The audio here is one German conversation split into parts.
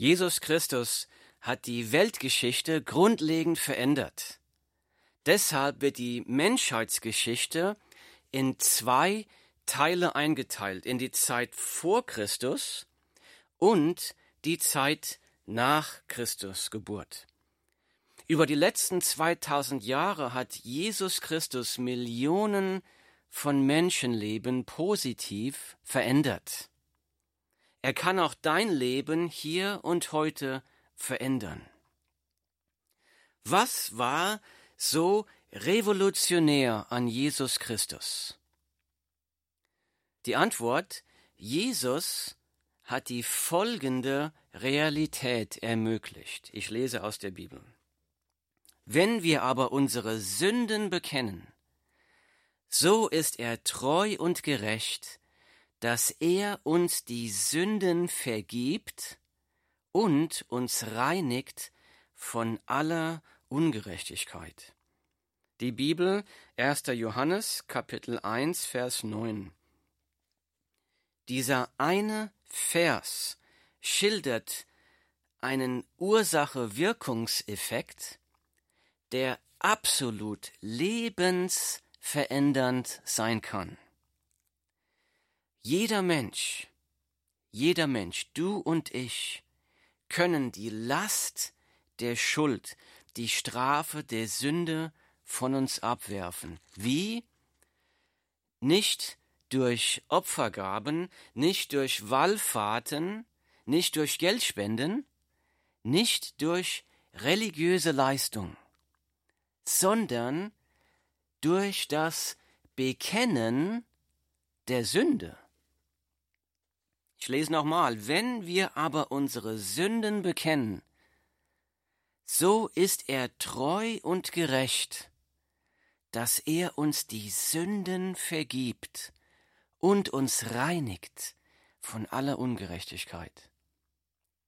Jesus Christus hat die Weltgeschichte grundlegend verändert. Deshalb wird die Menschheitsgeschichte in zwei Teile eingeteilt, in die Zeit vor Christus und die Zeit nach Christus Geburt. Über die letzten 2000 Jahre hat Jesus Christus Millionen von Menschenleben positiv verändert. Er kann auch dein Leben hier und heute verändern. Was war so revolutionär an Jesus Christus? Die Antwort, Jesus hat die folgende Realität ermöglicht. Ich lese aus der Bibel. Wenn wir aber unsere Sünden bekennen, so ist er treu und gerecht, dass er uns die Sünden vergibt und uns reinigt von aller Ungerechtigkeit. Die Bibel 1. Johannes Kapitel 1 Vers 9. Dieser eine Vers schildert einen Ursache-Wirkungseffekt, der absolut lebensverändernd sein kann. Jeder Mensch, jeder Mensch, du und ich, können die Last der Schuld, die Strafe der Sünde von uns abwerfen. Wie? Nicht durch Opfergaben, nicht durch Wallfahrten, nicht durch Geldspenden, nicht durch religiöse Leistung, sondern durch das Bekennen der Sünde. Ich lese nochmal, wenn wir aber unsere Sünden bekennen, so ist er treu und gerecht, dass er uns die Sünden vergibt und uns reinigt von aller Ungerechtigkeit.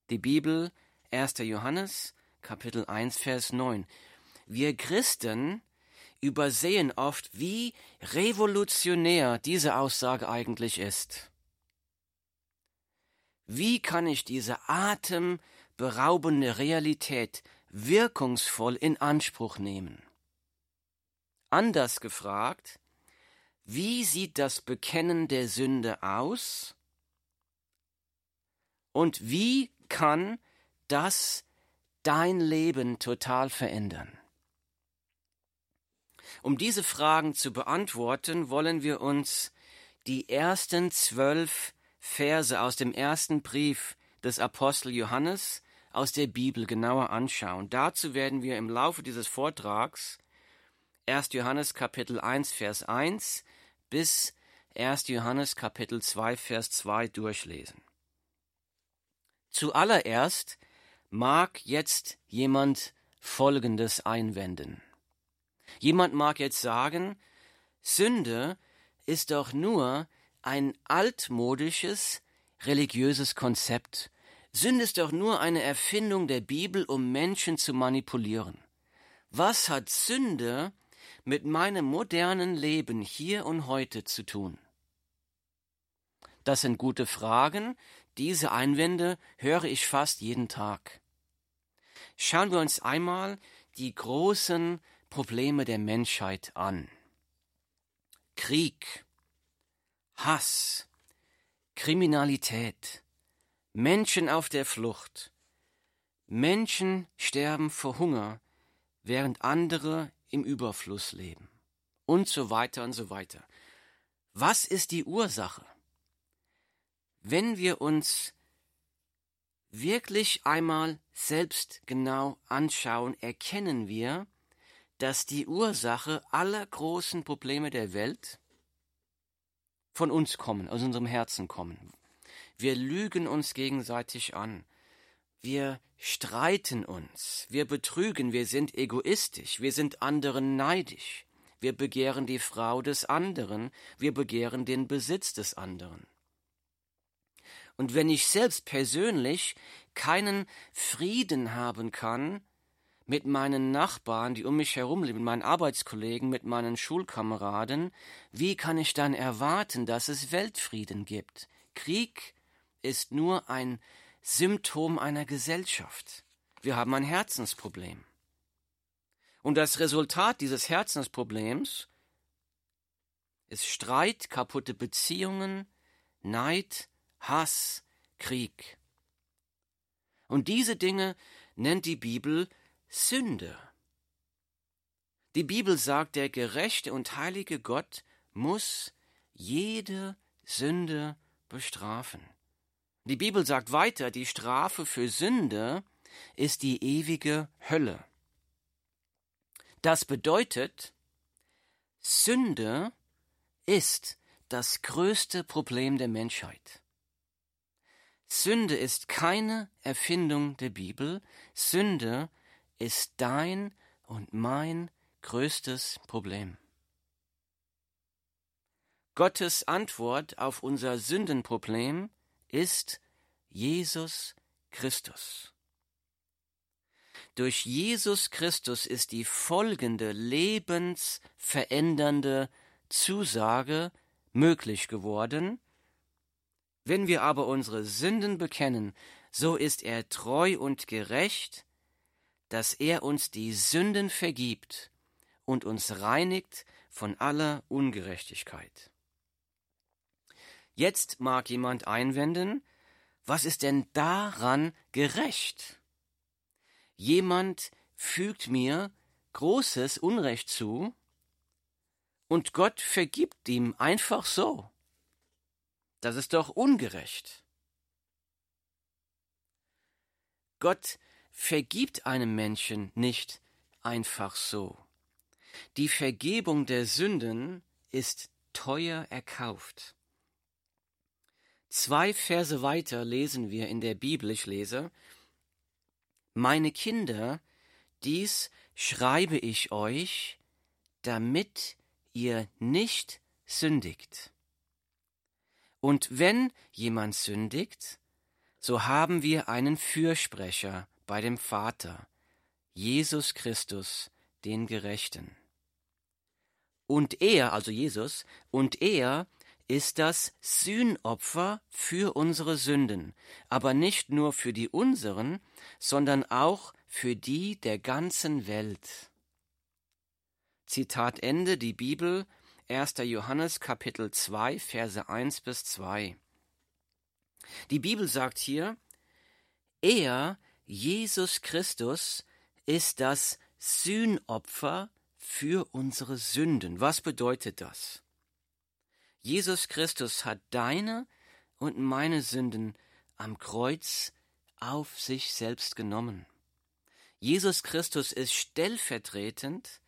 Die Bibel 1. Johannes Kapitel 1 Vers 9. Wir Christen übersehen oft, wie revolutionär diese Aussage eigentlich ist. Wie kann ich diese atemberaubende Realität wirkungsvoll in Anspruch nehmen? Anders gefragt, wie sieht das Bekennen der Sünde aus? Und wie kann das dein Leben total verändern? Um diese Fragen zu beantworten, wollen wir uns die ersten zwölf Verse aus dem ersten Brief des Apostel Johannes aus der Bibel genauer anschauen. Dazu werden wir im Laufe dieses Vortrags 1. Johannes Kapitel 1 Vers 1 bis 1. Johannes Kapitel 2 Vers 2 durchlesen. Zuallererst mag jetzt jemand Folgendes einwenden. Jemand mag jetzt sagen, Sünde ist doch nur ein altmodisches religiöses Konzept. Sünde ist doch nur eine Erfindung der Bibel, um Menschen zu manipulieren. Was hat Sünde mit meinem modernen Leben hier und heute zu tun? Das sind gute Fragen. Diese Einwände höre ich fast jeden Tag. Schauen wir uns einmal die großen Probleme der Menschheit an. Krieg, Hass, Kriminalität, Menschen auf der Flucht, Menschen sterben vor Hunger, während andere im Überfluss leben und so weiter und so weiter. Was ist die Ursache? Wenn wir uns wirklich einmal selbst genau anschauen, erkennen wir, dass die Ursache aller großen Probleme der Welt von uns kommen, aus unserem Herzen kommen. Wir lügen uns gegenseitig an. Wir streiten uns. Wir betrügen. Wir sind egoistisch. Wir sind anderen neidisch. Wir begehren die Frau des anderen. Wir begehren den Besitz des anderen. Und wenn ich selbst persönlich keinen Frieden haben kann mit meinen Nachbarn, die um mich herum leben, mit meinen Arbeitskollegen, mit meinen Schulkameraden, wie kann ich dann erwarten, dass es Weltfrieden gibt? Krieg ist nur ein Symptom einer Gesellschaft. Wir haben ein Herzensproblem. Und das Resultat dieses Herzensproblems ist Streit, kaputte Beziehungen, Neid, Hass, Krieg. Und diese Dinge nennt die Bibel Sünde. Die Bibel sagt, der gerechte und heilige Gott muss jede Sünde bestrafen. Die Bibel sagt weiter, die Strafe für Sünde ist die ewige Hölle. Das bedeutet, Sünde ist das größte Problem der Menschheit. Sünde ist keine Erfindung der Bibel, Sünde ist dein und mein größtes Problem. Gottes Antwort auf unser Sündenproblem ist Jesus Christus. Durch Jesus Christus ist die folgende lebensverändernde Zusage möglich geworden. Wenn wir aber unsere Sünden bekennen, so ist er treu und gerecht, dass er uns die Sünden vergibt und uns reinigt von aller Ungerechtigkeit. Jetzt mag jemand einwenden, was ist denn daran gerecht? Jemand fügt mir großes Unrecht zu, und Gott vergibt ihm einfach so. Das ist doch ungerecht. Gott vergibt einem Menschen nicht einfach so. Die Vergebung der Sünden ist teuer erkauft. Zwei Verse weiter lesen wir in der Bibel, ich lese, Meine Kinder, dies schreibe ich euch, damit ihr nicht sündigt. Und wenn jemand sündigt, so haben wir einen Fürsprecher bei dem Vater, Jesus Christus, den Gerechten. Und er, also Jesus, und er ist das Sühnopfer für unsere Sünden, aber nicht nur für die unseren, sondern auch für die der ganzen Welt. Zitat Ende, die Bibel, 1. Johannes Kapitel 2, Verse 1 bis 2. Die Bibel sagt hier, er, Jesus Christus, ist das Sühnopfer für unsere Sünden. Was bedeutet das? Jesus Christus hat deine und meine Sünden am Kreuz auf sich selbst genommen. Jesus Christus ist stellvertretend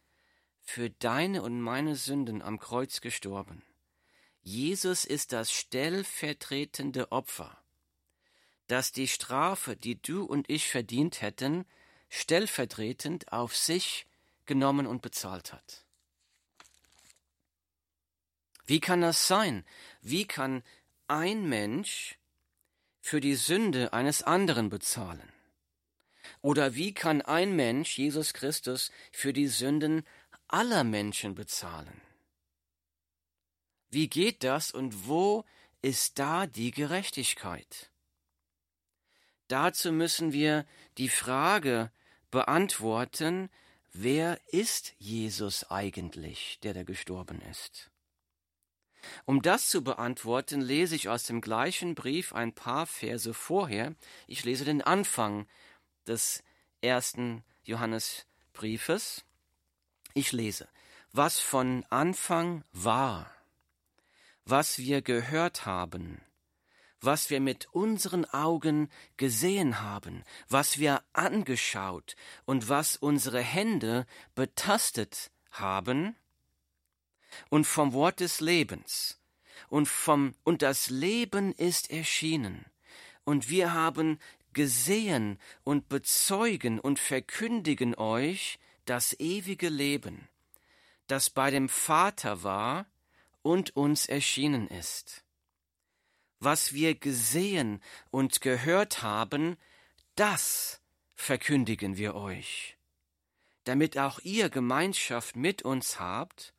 für deine und meine Sünden am Kreuz gestorben. Jesus ist das stellvertretende Opfer, das die Strafe, die du und ich verdient hätten, stellvertretend auf sich genommen und bezahlt hat. Wie kann das sein? Wie kann ein Mensch für die Sünde eines anderen bezahlen? Oder wie kann ein Mensch, Jesus Christus, für die Sünden aller Menschen bezahlen? Wie geht das und wo ist da die Gerechtigkeit? Dazu müssen wir die Frage beantworten, wer ist Jesus eigentlich, der da gestorben ist? Um das zu beantworten, lese ich aus dem gleichen Brief ein paar Verse vorher. Ich lese den Anfang des ersten Johannesbriefes. Ich lese, was von Anfang war, was wir gehört haben, was wir mit unseren Augen gesehen haben, was wir angeschaut und was unsere Hände betastet haben, und vom Wort des Lebens. Und vom, und das Leben ist erschienen. Und wir haben gesehen und bezeugen und verkündigen euch das ewige Leben, das bei dem Vater war und uns erschienen ist. Was wir gesehen und gehört haben, das verkündigen wir euch, damit auch ihr Gemeinschaft mit uns habt,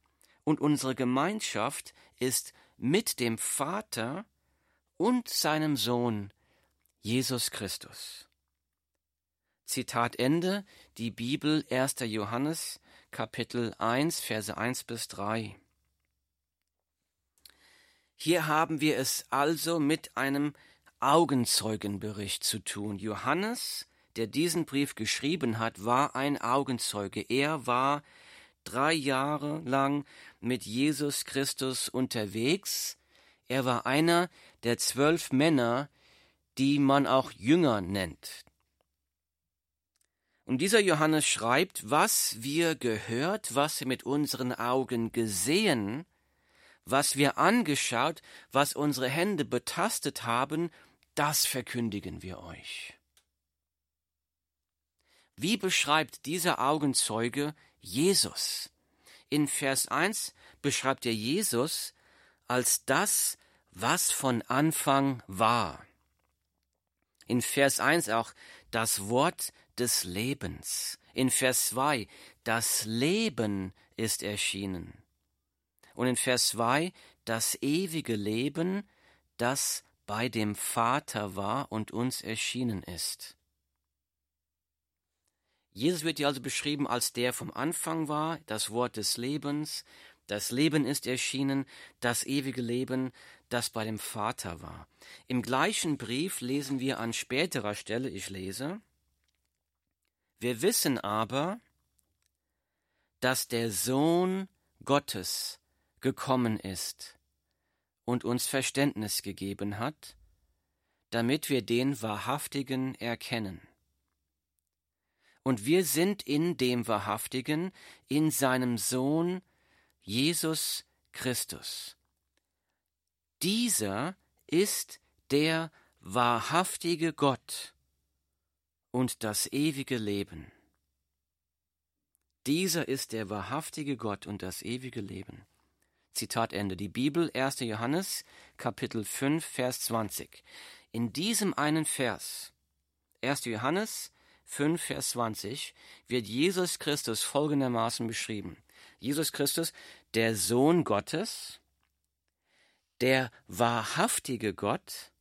und unsere Gemeinschaft ist mit dem Vater und seinem Sohn Jesus Christus. Zitat Ende, die Bibel 1. Johannes, Kapitel 1, Verse 1 bis 3. Hier haben wir es also mit einem Augenzeugenbericht zu tun. Johannes, der diesen Brief geschrieben hat, war ein Augenzeuge. Er war drei Jahre lang mit Jesus Christus unterwegs. Er war einer der zwölf Männer, die man auch Jünger nennt. Und dieser Johannes schreibt, was wir gehört, was wir mit unseren Augen gesehen, was wir angeschaut, was unsere Hände betastet haben, das verkündigen wir euch. Wie beschreibt dieser Augenzeuge Jesus? In Vers 1 beschreibt er Jesus als das, was von Anfang war. In Vers 1 auch das Wort des Lebens. In Vers 2 das Leben ist erschienen. Und in Vers 2 das ewige Leben, das bei dem Vater war und uns erschienen ist. Jesus wird hier also beschrieben als der vom Anfang war, das Wort des Lebens, das Leben ist erschienen, das ewige Leben, das bei dem Vater war. Im gleichen Brief lesen wir an späterer Stelle, ich lese, wir wissen aber, dass der Sohn Gottes gekommen ist und uns Verständnis gegeben hat, damit wir den Wahrhaftigen erkennen. Und wir sind in dem Wahrhaftigen, in seinem Sohn Jesus Christus. Dieser ist der wahrhaftige Gott und das ewige Leben. Dieser ist der wahrhaftige Gott und das ewige Leben. Zitat Ende. Die Bibel 1. Johannes Kapitel 5 Vers 20. In diesem einen Vers 1. Johannes 5 Vers 20 wird Jesus Christus folgendermaßen beschrieben. Jesus Christus, der Sohn Gottes, der wahrhaftige Gott,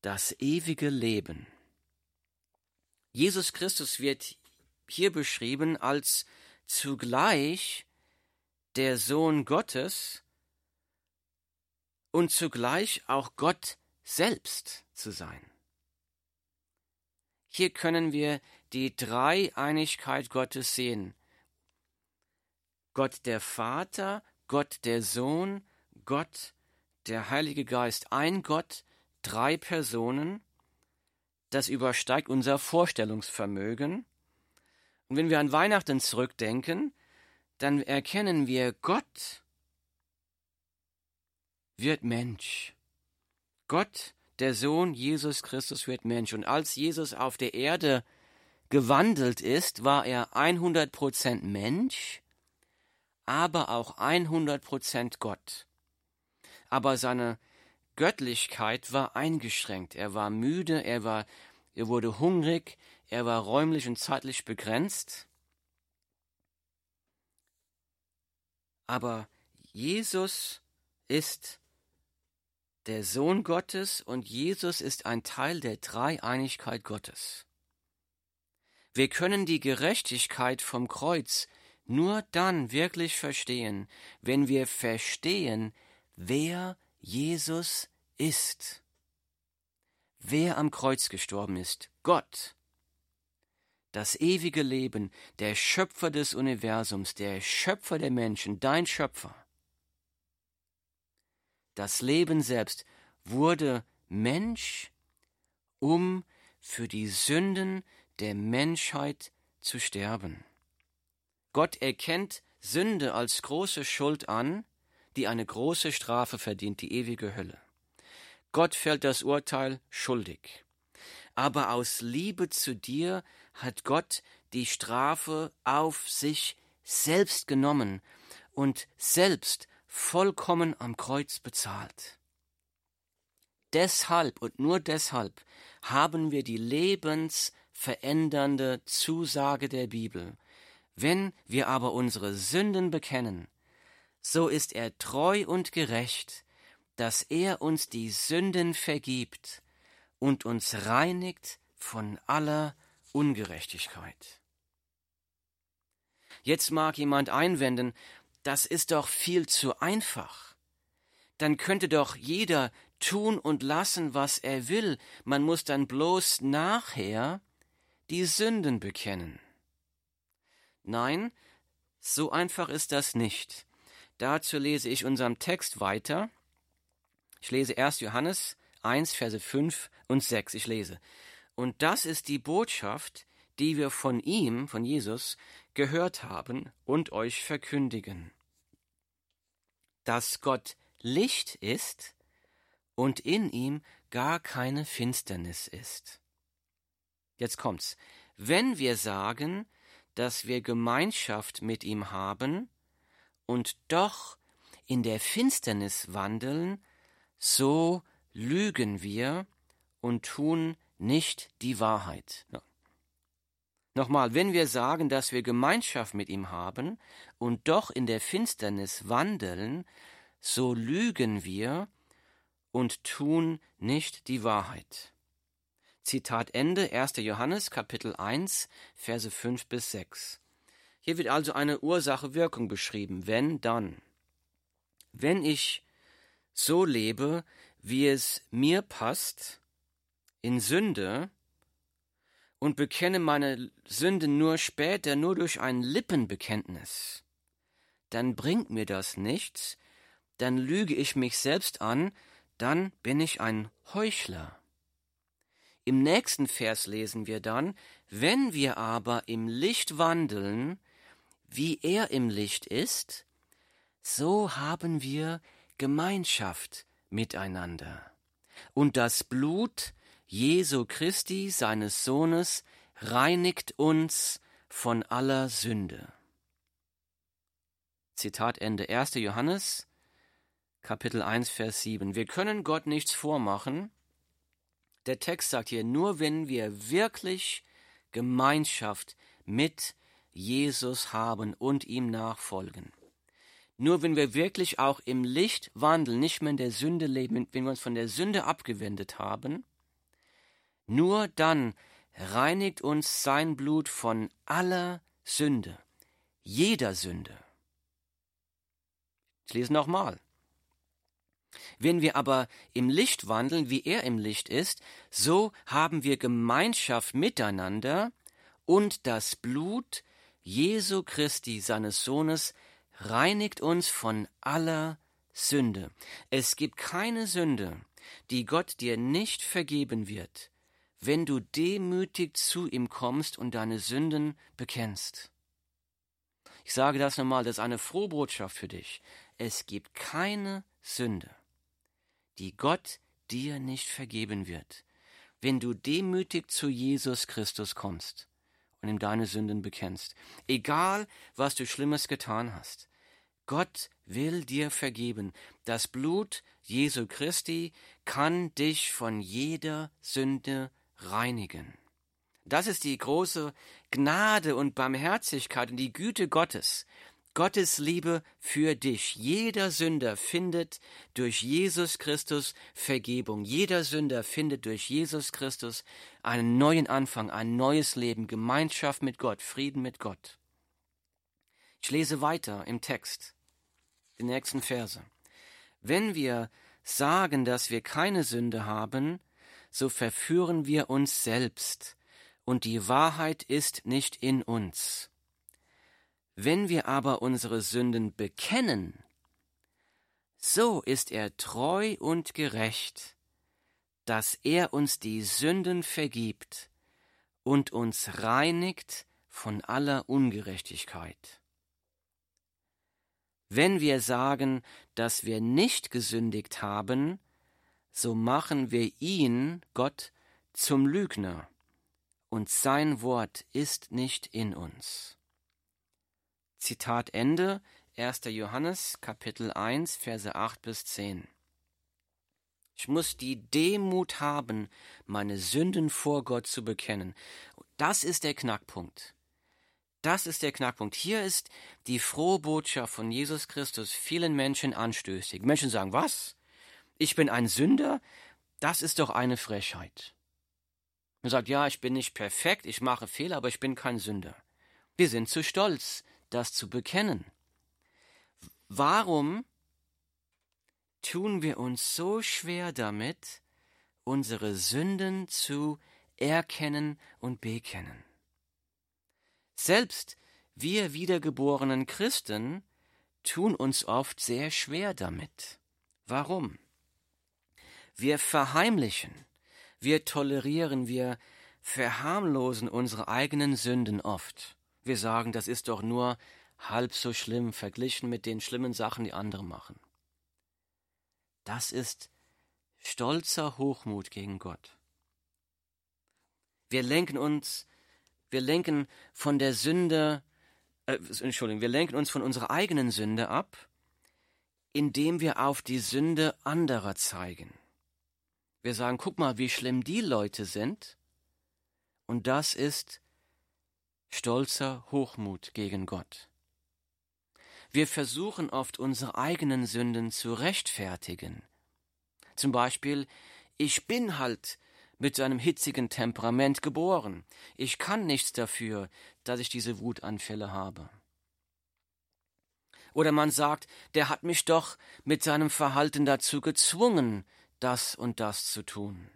das ewige Leben. Jesus Christus wird hier beschrieben als zugleich der Sohn Gottes und zugleich auch Gott selbst zu sein. Hier können wir die Dreieinigkeit Gottes sehen. Gott der Vater, Gott der Sohn, Gott der Heilige Geist. Ein Gott, drei Personen, das übersteigt unser Vorstellungsvermögen. Und wenn wir an Weihnachten zurückdenken, dann erkennen wir, Gott wird Mensch. Gott, der Sohn Jesus Christus, wird Mensch. Und als Jesus auf der Erde gewandelt ist, war er 100% Mensch, aber auch 100% Gott. Aber seine Göttlichkeit war eingeschränkt. Er war müde, er war, er wurde hungrig, er war räumlich und zeitlich begrenzt. Aber Jesus ist der Sohn Gottes und Jesus ist ein Teil der Dreieinigkeit Gottes. Wir können die Gerechtigkeit vom Kreuz nur dann wirklich verstehen, wenn wir verstehen, wer Jesus ist. Wer am Kreuz gestorben ist, Gott das ewige Leben, der Schöpfer des Universums, der Schöpfer der Menschen, dein Schöpfer. Das Leben selbst wurde Mensch, um für die Sünden der Menschheit zu sterben. Gott erkennt Sünde als große Schuld an, die eine große Strafe verdient, die ewige Hölle. Gott fällt das Urteil schuldig. Aber aus Liebe zu dir hat Gott die Strafe auf sich selbst genommen und selbst vollkommen am Kreuz bezahlt. Deshalb und nur deshalb haben wir die lebensverändernde Zusage der Bibel. Wenn wir aber unsere Sünden bekennen, so ist er treu und gerecht, dass er uns die Sünden vergibt und uns reinigt von aller Ungerechtigkeit. Jetzt mag jemand einwenden, das ist doch viel zu einfach. Dann könnte doch jeder tun und lassen, was er will, man muss dann bloß nachher die Sünden bekennen. Nein, so einfach ist das nicht. Dazu lese ich unserem Text weiter. Ich lese erst Johannes 1, Verse 5 und 6. Ich lese. Und das ist die Botschaft, die wir von ihm, von Jesus, gehört haben und euch verkündigen. Dass Gott Licht ist und in ihm gar keine Finsternis ist. Jetzt kommt's. Wenn wir sagen, dass wir Gemeinschaft mit ihm haben und doch in der Finsternis wandeln, so lügen wir und tun nicht die Wahrheit. Nochmal, wenn wir sagen, dass wir Gemeinschaft mit ihm haben und doch in der Finsternis wandeln, so lügen wir und tun nicht die Wahrheit. Zitat Ende 1. Johannes Kapitel 1 Verse 5 bis 6. Hier wird also eine Ursache-Wirkung beschrieben. Wenn, dann. Wenn ich so lebe, wie es mir passt, in Sünde, und bekenne meine Sünden nur später, nur durch ein Lippenbekenntnis, dann bringt mir das nichts, dann lüge ich mich selbst an, dann bin ich ein Heuchler. Im nächsten Vers lesen wir dann, wenn wir aber im Licht wandeln, wie er im Licht ist, so haben wir Gemeinschaft miteinander. Und das Blut Jesu Christi, seines Sohnes, reinigt uns von aller Sünde. Zitat Ende 1. Johannes, Kapitel 1, Vers 7. Wir können Gott nichts vormachen, der Text sagt hier, nur wenn wir wirklich Gemeinschaft mit Jesus haben und ihm nachfolgen. Nur wenn wir wirklich auch im Licht wandeln, nicht mehr in der Sünde leben, wenn wir uns von der Sünde abgewendet haben, nur dann reinigt uns sein Blut von aller Sünde, jeder Sünde. Ich lese nochmal. Wenn wir aber im Licht wandeln, wie er im Licht ist, so haben wir Gemeinschaft miteinander und das Blut Jesu Christi, seines Sohnes, reinigt uns von aller Sünde. Es gibt keine Sünde, die Gott dir nicht vergeben wird, wenn du demütig zu ihm kommst und deine Sünden bekennst. Ich sage das nochmal, das ist eine frohe Botschaft für dich. Es gibt keine Sünde, die Gott dir nicht vergeben wird, wenn du demütig zu Jesus Christus kommst und ihm deine Sünden bekennst, egal was du Schlimmes getan hast. Gott will dir vergeben. Das Blut Jesu Christi kann dich von jeder Sünde reinigen. Das ist die große Gnade und Barmherzigkeit und die Güte Gottes, Gottes Liebe für dich. Jeder Sünder findet durch Jesus Christus Vergebung. Jeder Sünder findet durch Jesus Christus einen neuen Anfang, ein neues Leben, Gemeinschaft mit Gott, Frieden mit Gott. Ich lese weiter im Text, die nächsten Verse. Wenn wir sagen, dass wir keine Sünde haben, so verführen wir uns selbst, und die Wahrheit ist nicht in uns. Wenn wir aber unsere Sünden bekennen, so ist er treu und gerecht, dass er uns die Sünden vergibt und uns reinigt von aller Ungerechtigkeit. Wenn wir sagen, dass wir nicht gesündigt haben, so machen wir ihn, Gott, zum Lügner, und sein Wort ist nicht in uns. Zitat Ende 1. Johannes Kapitel 1 Verse 8 bis 10. Ich muss die Demut haben, meine Sünden vor Gott zu bekennen. Das ist der Knackpunkt. Das ist der Knackpunkt. Hier ist die frohe Botschaft von Jesus Christus vielen Menschen anstößig. Menschen sagen, was? Ich bin ein Sünder? Das ist doch eine Frechheit. Man sagt, ja, ich bin nicht perfekt, ich mache Fehler, aber ich bin kein Sünder. Wir sind zu stolz, das zu bekennen. Warum tun wir uns so schwer damit, unsere Sünden zu erkennen und bekennen? Selbst wir wiedergeborenen Christen tun uns oft sehr schwer damit. Warum? Wir verheimlichen, wir tolerieren, wir verharmlosen unsere eigenen Sünden oft. Wir sagen, das ist doch nur halb so schlimm verglichen mit den schlimmen Sachen, die andere machen. Das ist stolzer Hochmut gegen Gott. Wir lenken uns, wir lenken von der Sünde äh, Entschuldigung, wir lenken uns von unserer eigenen Sünde ab, indem wir auf die Sünde anderer zeigen. Wir sagen, guck mal, wie schlimm die Leute sind, und das ist stolzer Hochmut gegen Gott. Wir versuchen oft unsere eigenen Sünden zu rechtfertigen. Zum Beispiel, ich bin halt mit einem hitzigen Temperament geboren. Ich kann nichts dafür, dass ich diese Wutanfälle habe. Oder man sagt, der hat mich doch mit seinem Verhalten dazu gezwungen, das und das zu tun.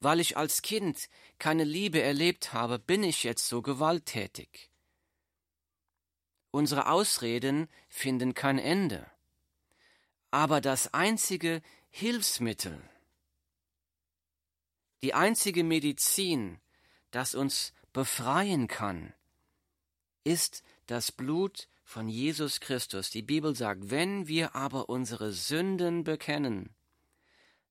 Weil ich als Kind keine Liebe erlebt habe, bin ich jetzt so gewalttätig. Unsere Ausreden finden kein Ende. Aber das einzige Hilfsmittel, die einzige Medizin, das uns befreien kann, ist das Blut von Jesus Christus. Die Bibel sagt, wenn wir aber unsere Sünden bekennen,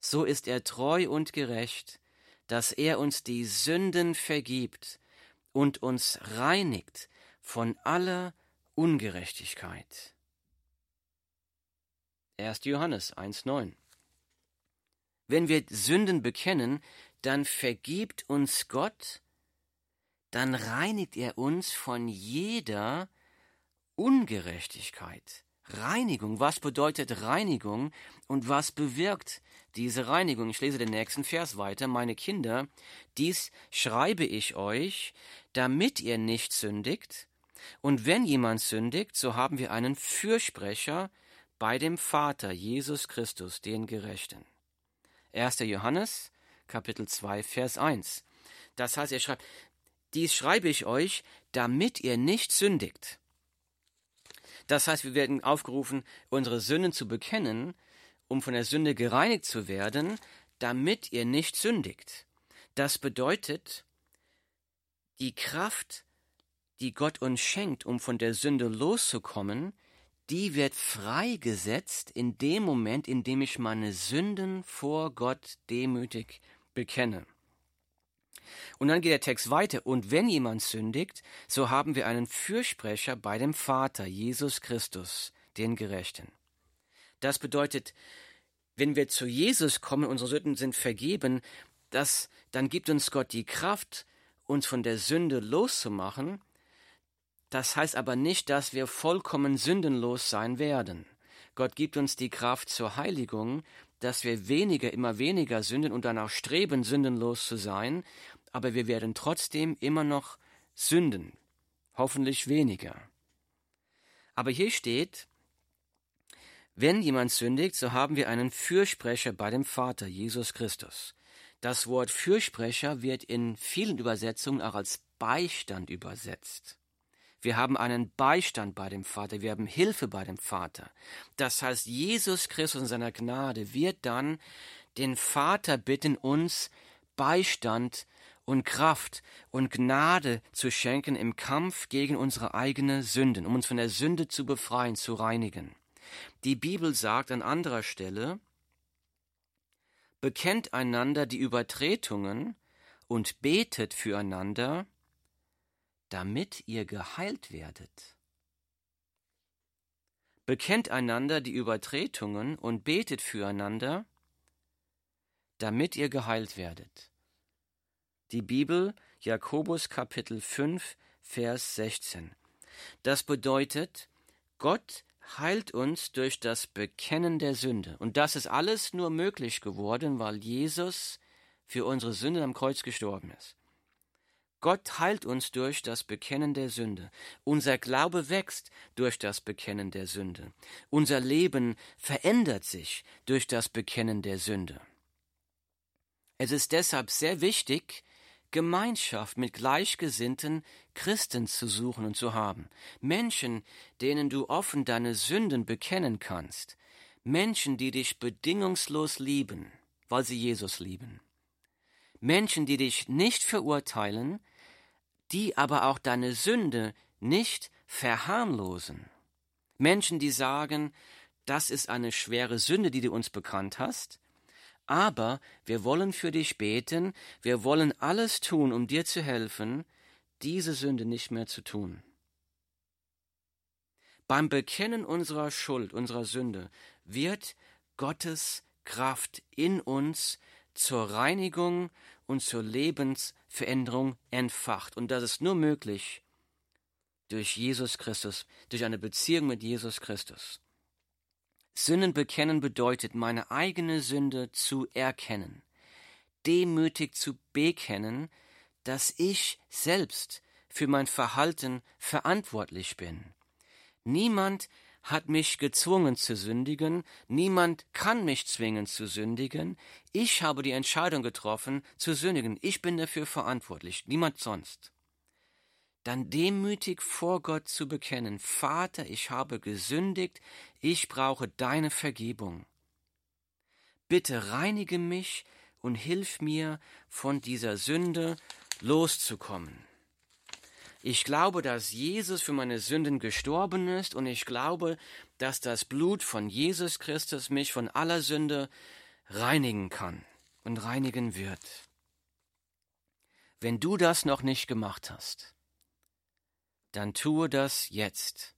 so ist er treu und gerecht, dass er uns die Sünden vergibt und uns reinigt von aller Ungerechtigkeit. 1. Johannes 1.9 Wenn wir Sünden bekennen, dann vergibt uns Gott, dann reinigt er uns von jeder Ungerechtigkeit. Reinigung, was bedeutet Reinigung und was bewirkt diese Reinigung? Ich lese den nächsten Vers weiter. Meine Kinder, dies schreibe ich euch, damit ihr nicht sündigt. Und wenn jemand sündigt, so haben wir einen Fürsprecher bei dem Vater, Jesus Christus, den Gerechten. 1. Johannes Kapitel 2, Vers 1. Das heißt, er schreibt, dies schreibe ich euch, damit ihr nicht sündigt. Das heißt, wir werden aufgerufen, unsere Sünden zu bekennen, um von der Sünde gereinigt zu werden, damit ihr nicht sündigt. Das bedeutet, die Kraft, die Gott uns schenkt, um von der Sünde loszukommen, die wird freigesetzt in dem Moment, in dem ich meine Sünden vor Gott demütig bekenne. Und dann geht der Text weiter. Und wenn jemand sündigt, so haben wir einen Fürsprecher bei dem Vater, Jesus Christus, den Gerechten. Das bedeutet, wenn wir zu Jesus kommen, unsere Sünden sind vergeben, das, dann gibt uns Gott die Kraft, uns von der Sünde loszumachen. Das heißt aber nicht, dass wir vollkommen sündenlos sein werden. Gott gibt uns die Kraft zur Heiligung, dass wir weniger, immer weniger sünden und danach streben, sündenlos zu sein, aber wir werden trotzdem immer noch sünden, hoffentlich weniger. Aber hier steht, wenn jemand sündigt, so haben wir einen Fürsprecher bei dem Vater, Jesus Christus. Das Wort Fürsprecher wird in vielen Übersetzungen auch als Beistand übersetzt. Wir haben einen Beistand bei dem Vater, wir haben Hilfe bei dem Vater. Das heißt, Jesus Christus in seiner Gnade wird dann den Vater bitten, uns Beistand und Kraft und Gnade zu schenken im Kampf gegen unsere eigenen Sünden, um uns von der Sünde zu befreien, zu reinigen. Die Bibel sagt an anderer Stelle, bekennt einander die Übertretungen und betet füreinander, damit ihr geheilt werdet. Bekennt einander die Übertretungen und betet füreinander, damit ihr geheilt werdet. Die Bibel, Jakobus Kapitel 5, Vers 16. Das bedeutet, Gott heilt uns durch das Bekennen der Sünde. Und das ist alles nur möglich geworden, weil Jesus für unsere Sünden am Kreuz gestorben ist. Gott heilt uns durch das Bekennen der Sünde. Unser Glaube wächst durch das Bekennen der Sünde. Unser Leben verändert sich durch das Bekennen der Sünde. Es ist deshalb sehr wichtig, Gemeinschaft mit gleichgesinnten Christen zu suchen und zu haben. Menschen, denen du offen deine Sünden bekennen kannst. Menschen, die dich bedingungslos lieben, weil sie Jesus lieben. Menschen, die dich nicht verurteilen, die aber auch deine Sünde nicht verharmlosen. Menschen, die sagen, das ist eine schwere Sünde, die du uns bekannt hast, aber wir wollen für dich beten, wir wollen alles tun, um dir zu helfen, diese Sünde nicht mehr zu tun. Beim Bekennen unserer Schuld, unserer Sünde, wird Gottes Kraft in uns zur Reinigung und zur Lebensveränderung entfacht. Und das ist nur möglich durch Jesus Christus, durch eine Beziehung mit Jesus Christus. Sünden bekennen bedeutet, meine eigene Sünde zu erkennen, demütig zu bekennen, dass ich selbst für mein Verhalten verantwortlich bin. Niemand hat mich gezwungen zu sündigen, niemand kann mich zwingen zu sündigen, ich habe die Entscheidung getroffen zu sündigen, ich bin dafür verantwortlich, niemand sonst. Dann demütig vor Gott zu bekennen, Vater, ich habe gesündigt, ich brauche deine Vergebung. Bitte reinige mich und hilf mir, von dieser Sünde loszukommen. Ich glaube, dass Jesus für meine Sünden gestorben ist und ich glaube, dass das Blut von Jesus Christus mich von aller Sünde reinigen kann und reinigen wird. Wenn du das noch nicht gemacht hast, dann tue das jetzt.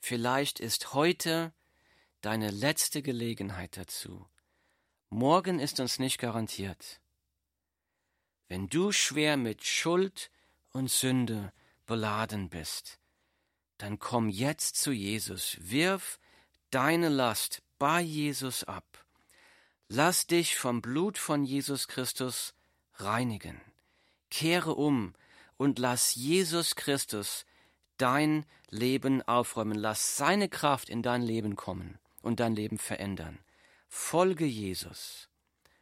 Vielleicht ist heute deine letzte Gelegenheit dazu. Morgen ist uns nicht garantiert. Wenn du schwer mit Schuld und Sünde beladen bist, dann komm jetzt zu Jesus, wirf deine Last bei Jesus ab. Lass dich vom Blut von Jesus Christus reinigen. Kehre um und lass Jesus Christus dein Leben aufräumen. Lass seine Kraft in dein Leben kommen und dein Leben verändern. Folge Jesus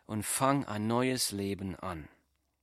und fang ein neues Leben an.